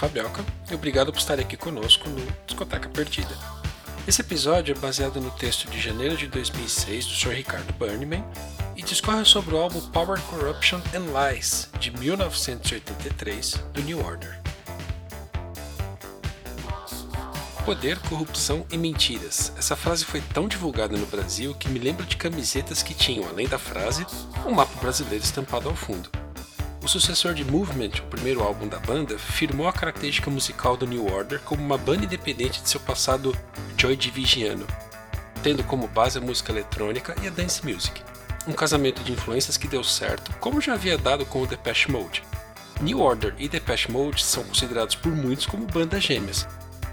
Fabioca e obrigado por estar aqui conosco no Discoteca Perdida. Esse episódio é baseado no texto de janeiro de 2006 do Sr. Ricardo Burneyman e discorre sobre o álbum Power, Corruption and Lies de 1983 do New Order. Poder, corrupção e mentiras. Essa frase foi tão divulgada no Brasil que me lembro de camisetas que tinham, além da frase, um mapa brasileiro estampado ao fundo. O sucessor de Movement, o primeiro álbum da banda, firmou a característica musical do New Order como uma banda independente de seu passado Joy Divisiano, tendo como base a música eletrônica e a dance music. Um casamento de influências que deu certo, como já havia dado com o Depeche Mode. New Order e Depeche Mode são considerados por muitos como bandas gêmeas.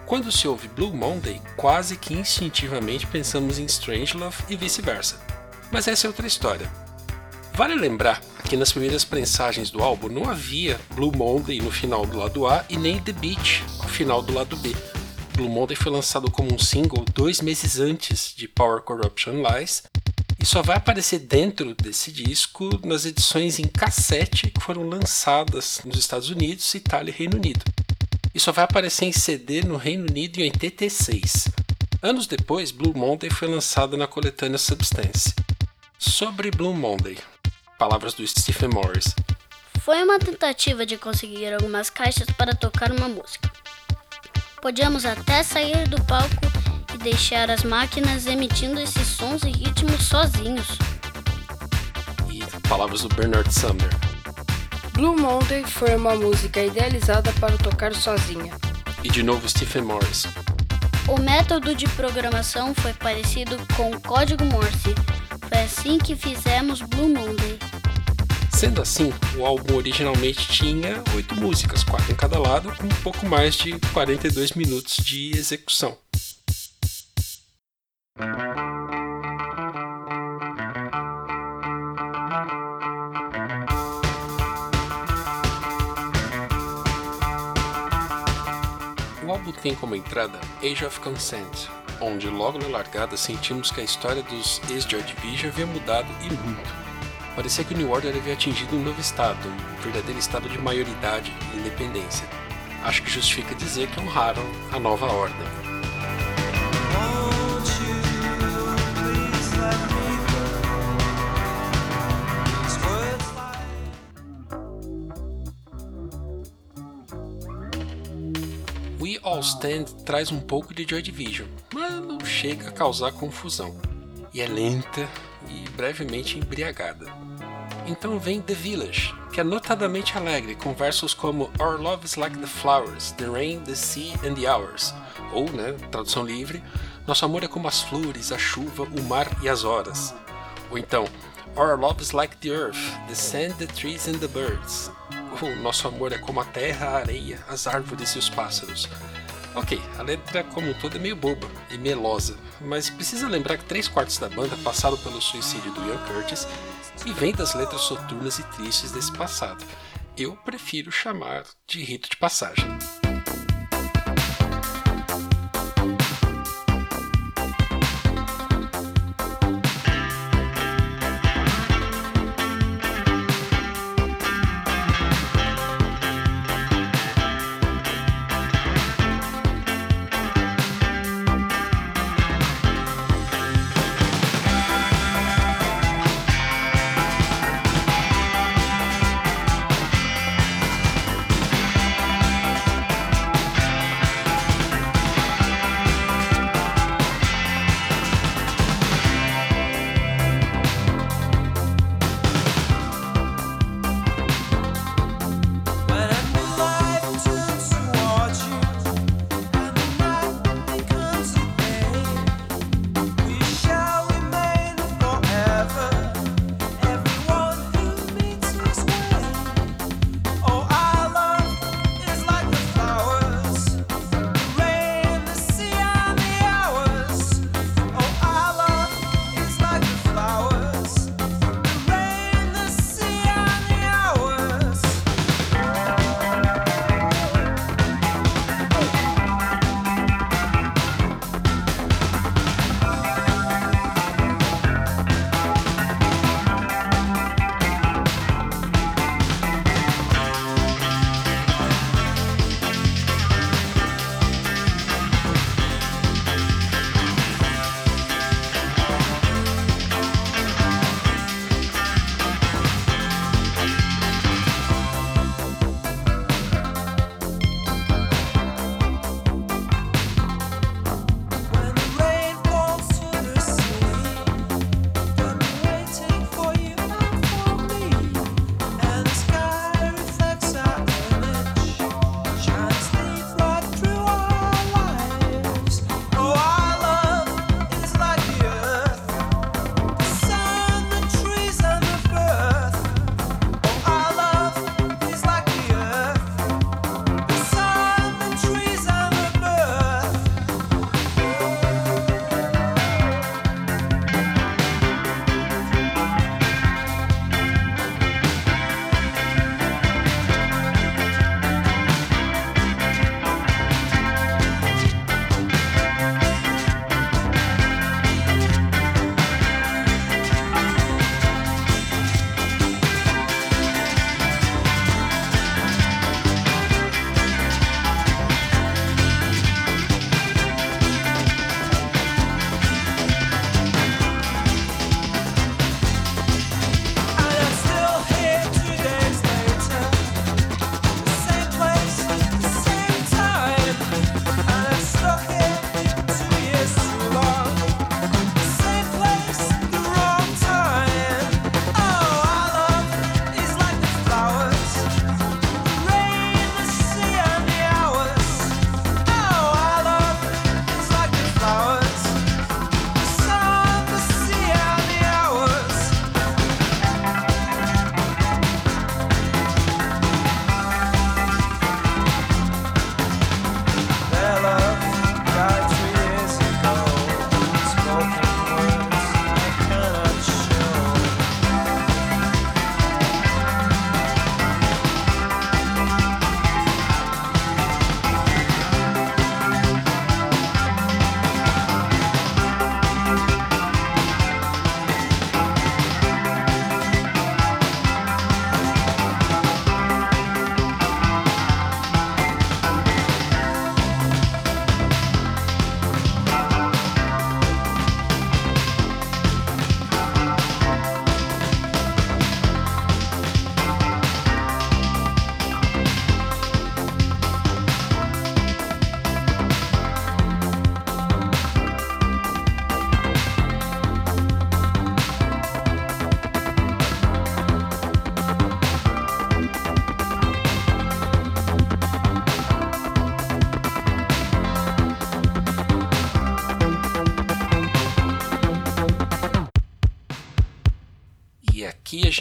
Quando se ouve Blue Monday, quase que instintivamente pensamos em Strangelove e vice-versa. Mas essa é outra história. Vale lembrar que nas primeiras prensagens do álbum não havia Blue Monday no final do lado A e nem The Beach no final do lado B. Blue Monday foi lançado como um single dois meses antes de Power Corruption Lies e só vai aparecer dentro desse disco nas edições em cassete que foram lançadas nos Estados Unidos, Itália e Reino Unido. E só vai aparecer em CD no Reino Unido em 86. Anos depois, Blue Monday foi lançada na coletânea Substance. Sobre Blue Monday, Palavras do Stephen Morris. Foi uma tentativa de conseguir algumas caixas para tocar uma música. Podíamos até sair do palco e deixar as máquinas emitindo esses sons e ritmos sozinhos. E palavras do Bernard Sumner. Blue Monday foi uma música idealizada para tocar sozinha. E de novo Stephen Morris. O método de programação foi parecido com o código Morse. Foi assim que fizemos Blue Monday. Sendo assim, o álbum originalmente tinha oito músicas, quatro em cada lado, com um pouco mais de 42 minutos de execução. O álbum tem como entrada Age of Consent, onde logo na largada sentimos que a história dos ex-Joy Division havia mudado e muito. Parecia que o New Order havia atingido um novo estado, um verdadeiro estado de maioridade e independência. Acho que justifica dizer que honraram a nova ordem. We All Stand traz um pouco de Joy Division, mas não chega a causar confusão. E é lenta brevemente embriagada. Então vem The Village, que é notadamente alegre, com versos como Our love is like the flowers, the rain, the sea and the hours. Ou, né, tradução livre, Nosso amor é como as flores, a chuva, o mar e as horas. Ou então, Our love is like the earth, the sand, the trees and the birds. Ou Nosso amor é como a terra, a areia, as árvores e os pássaros. Ok, a letra como um todo é meio boba e melosa, mas precisa lembrar que três quartos da banda passaram pelo suicídio do Ian Curtis e vem das letras soturnas e tristes desse passado. Eu prefiro chamar de rito de passagem.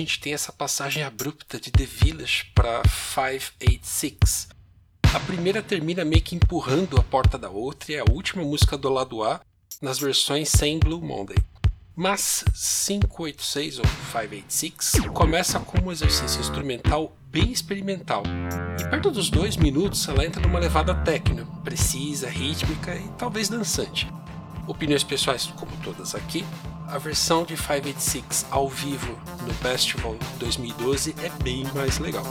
Gente tem essa passagem abrupta de The Village para 586. A primeira termina meio que empurrando a porta da outra e é a última música do lado A nas versões sem Blue Monday. Mas 586 ou 586 começa como um exercício instrumental bem experimental. E perto dos dois minutos ela entra numa levada técnica, precisa, rítmica e talvez dançante. Opiniões pessoais, como todas aqui, a versão de 586 ao vivo no Festival 2012 é bem mais legal.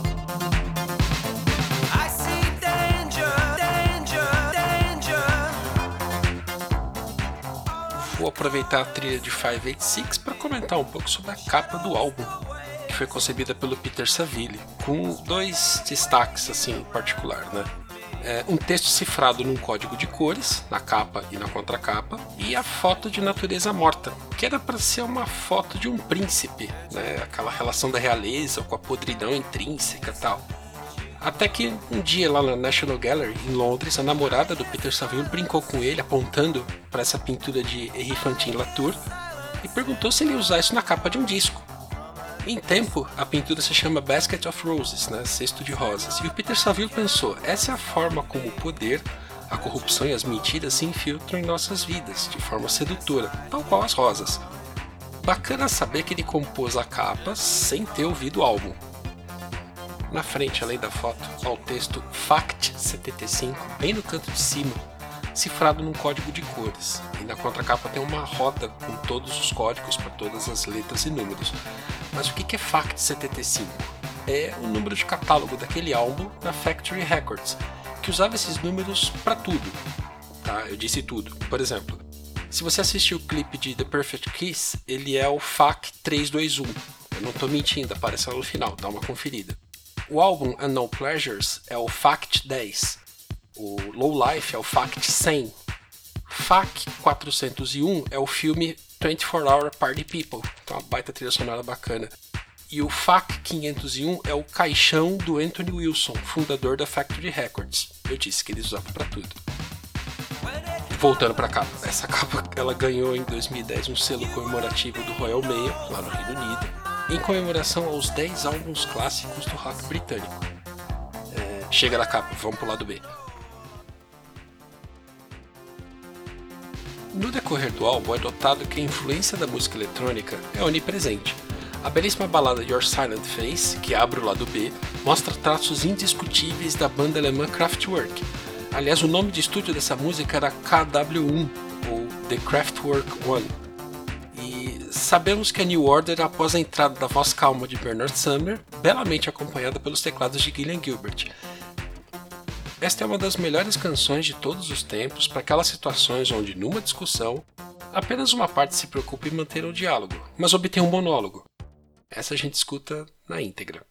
vou aproveitar a trilha de 586 para comentar um pouco sobre a capa do álbum, que foi concebida pelo Peter Saville, com dois destaques assim em particular, né? É, um texto cifrado num código de cores, na capa e na contracapa, e a foto de natureza morta, que era para ser uma foto de um príncipe, né? aquela relação da realeza com a podridão intrínseca e tal. Até que um dia lá na National Gallery, em Londres, a namorada do Peter Saville brincou com ele, apontando para essa pintura de Henri Fantin Latour, e perguntou se ele ia usar isso na capa de um disco. Em tempo, a pintura se chama Basket of Roses, né, cesto de rosas, e o Peter Saville pensou, essa é a forma como o poder, a corrupção e as mentiras se infiltram em nossas vidas, de forma sedutora, tal qual as rosas. Bacana saber que ele compôs a capa sem ter ouvido o álbum, na frente, além da foto, há o texto FACT75, bem no canto de cima, cifrado num código de cores. Na contracapa tem uma roda com todos os códigos para todas as letras e números. Mas o que é FACT75? É o número de catálogo daquele álbum na Factory Records, que usava esses números para tudo. Tá? Eu disse tudo. Por exemplo, se você assistir o clipe de The Perfect Kiss, ele é o FAC 321. Eu não estou mentindo, aparece lá no final, dá uma conferida. O álbum Unknown Pleasures é o Fact 10. O Low Life é o Fact 100. FAC 401 é o filme 24 Hour Party People, então uma baita trilha sonora bacana. E o FAC 501 é o caixão do Anthony Wilson, fundador da Factory Records. Eu disse que eles usavam para tudo. Voltando para capa, essa capa ela ganhou em 2010 um selo comemorativo do Royal Mail lá no Reino Unido em comemoração aos 10 álbuns clássicos do rock britânico. É, chega da capa, vamos pro lado B. No decorrer do álbum é notado que a influência da música eletrônica é onipresente. A belíssima balada Your Silent Face, que abre o lado B, mostra traços indiscutíveis da banda alemã Kraftwerk. Aliás, o nome de estúdio dessa música era KW1, ou The Kraftwerk One sabemos que a New Order após a entrada da voz calma de Bernard Sumner, belamente acompanhada pelos teclados de Gillian Gilbert. Esta é uma das melhores canções de todos os tempos para aquelas situações onde, numa discussão, apenas uma parte se preocupa em manter o diálogo, mas obtém um monólogo. Essa a gente escuta na íntegra.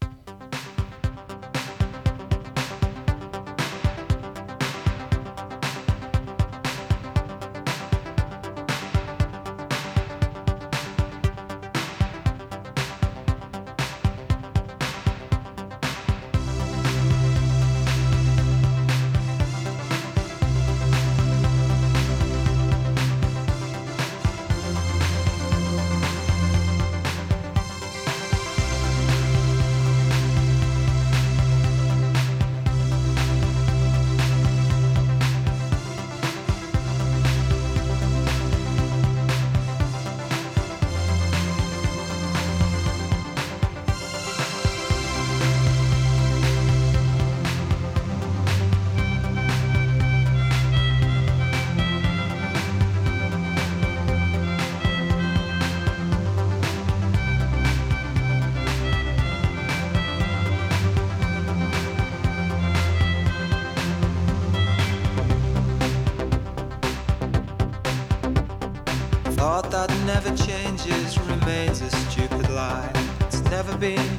Never changes, remains a stupid lie. It's never been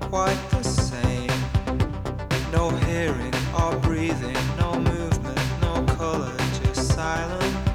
quite the same. No hearing or breathing, no movement, no color, just silence.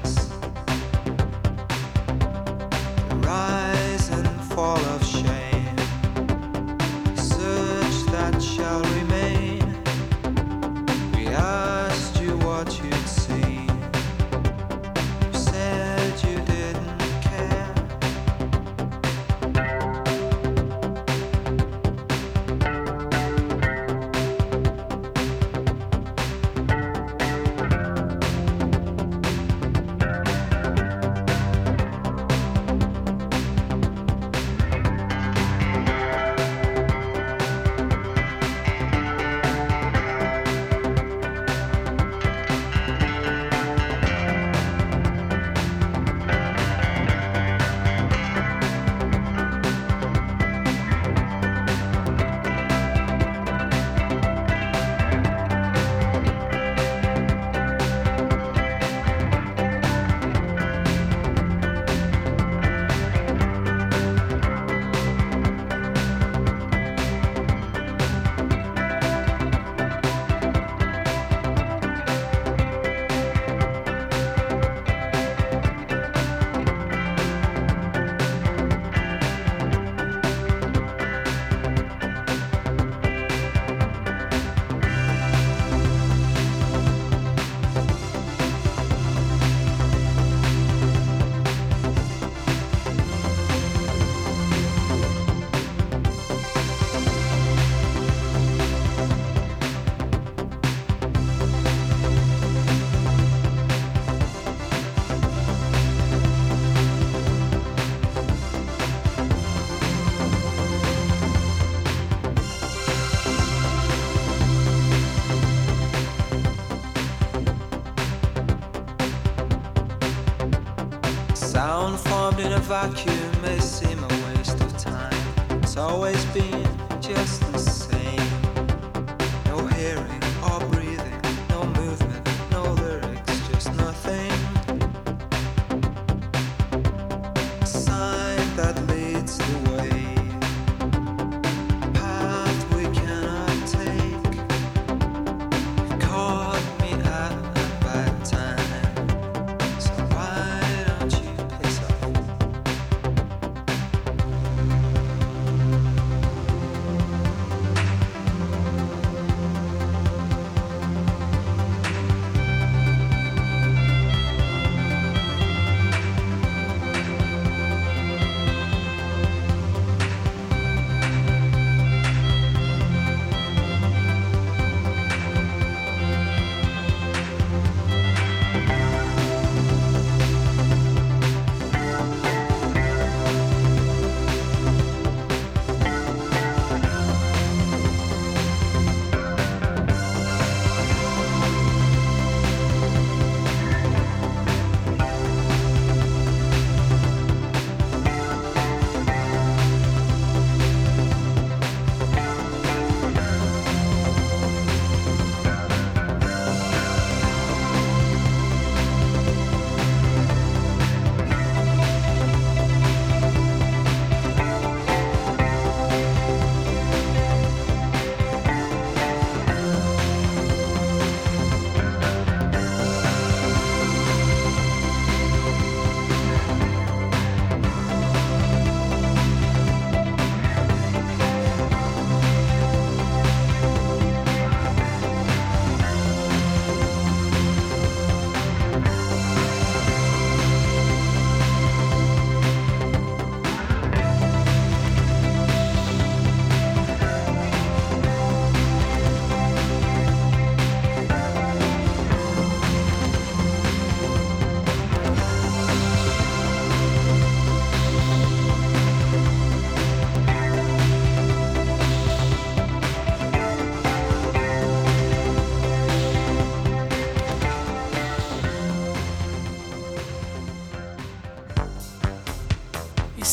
Vacuum may seem a waste of time. It's always been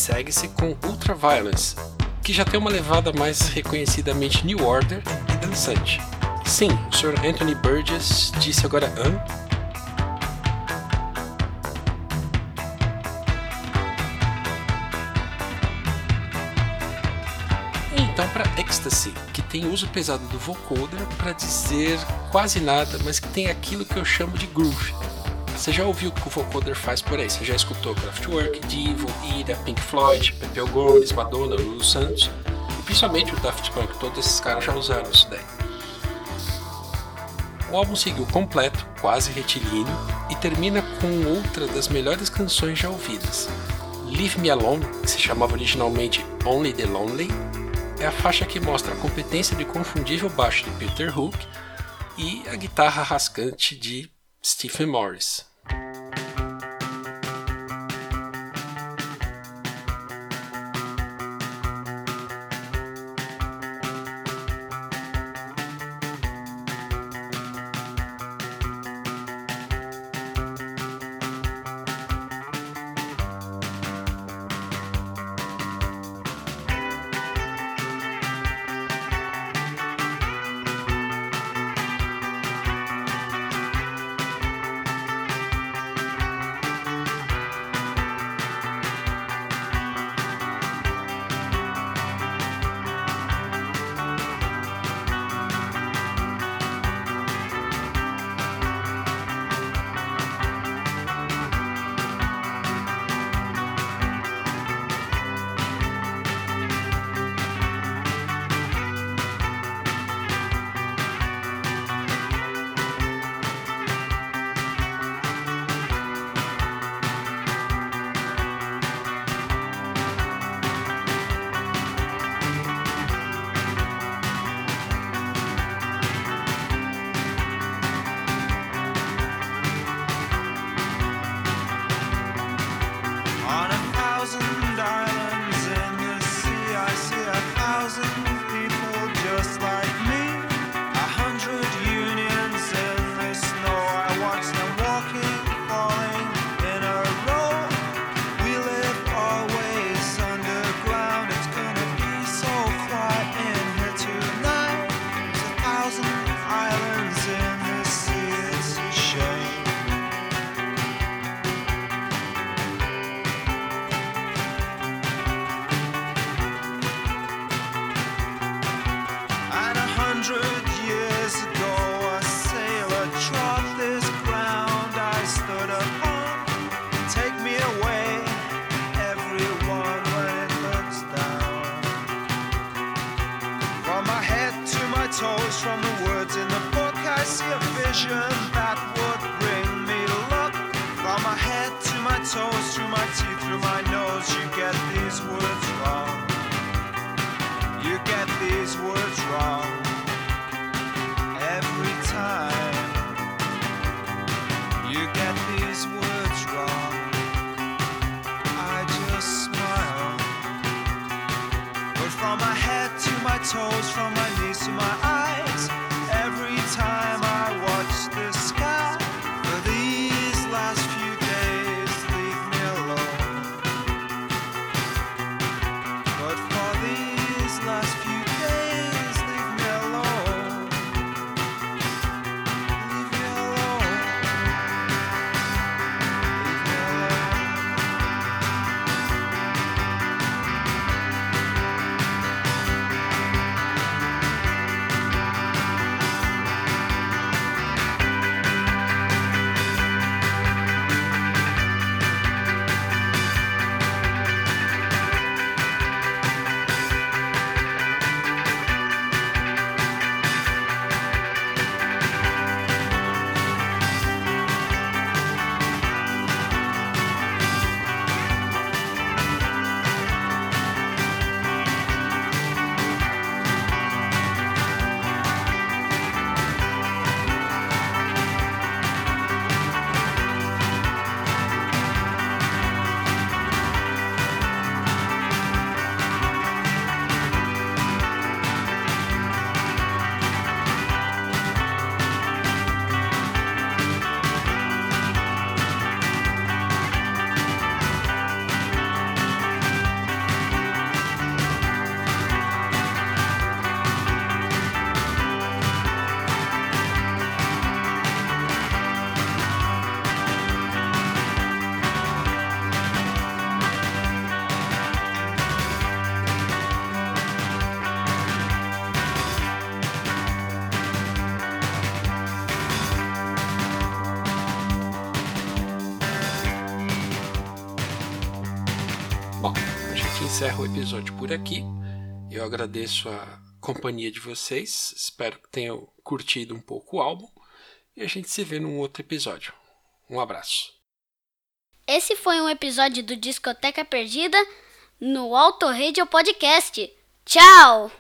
segue-se com Ultraviolence, que já tem uma levada mais reconhecidamente New Order e dançante. Sim, o Sr. Anthony Burgess disse agora Hã? Então para Ecstasy, que tem uso pesado do vocoder para dizer quase nada, mas que tem aquilo que eu chamo de groove. Você já ouviu o que o vocoder faz por aí? Você já escutou Kraftwerk, Divo, Ida, Pink Floyd, Pepeu Gomes, Madonna, Lulu Santos e principalmente o Daft Punk, todos esses caras já usaram isso daí. O álbum seguiu completo, quase retilíneo, e termina com outra das melhores canções já ouvidas. Leave Me Alone, que se chamava originalmente Only the Lonely, é a faixa que mostra a competência de confundível baixo de Peter Hook e a guitarra rascante de Stephen Morris. From my head to my toes, from the words in the book, I see a vision that would bring me luck. From my head to my toes, through my teeth, through my nose, you get these words wrong. You get these words wrong encerra o episódio por aqui. Eu agradeço a companhia de vocês. Espero que tenham curtido um pouco o álbum. E a gente se vê num outro episódio. Um abraço. Esse foi um episódio do Discoteca Perdida no Auto Radio Podcast. Tchau!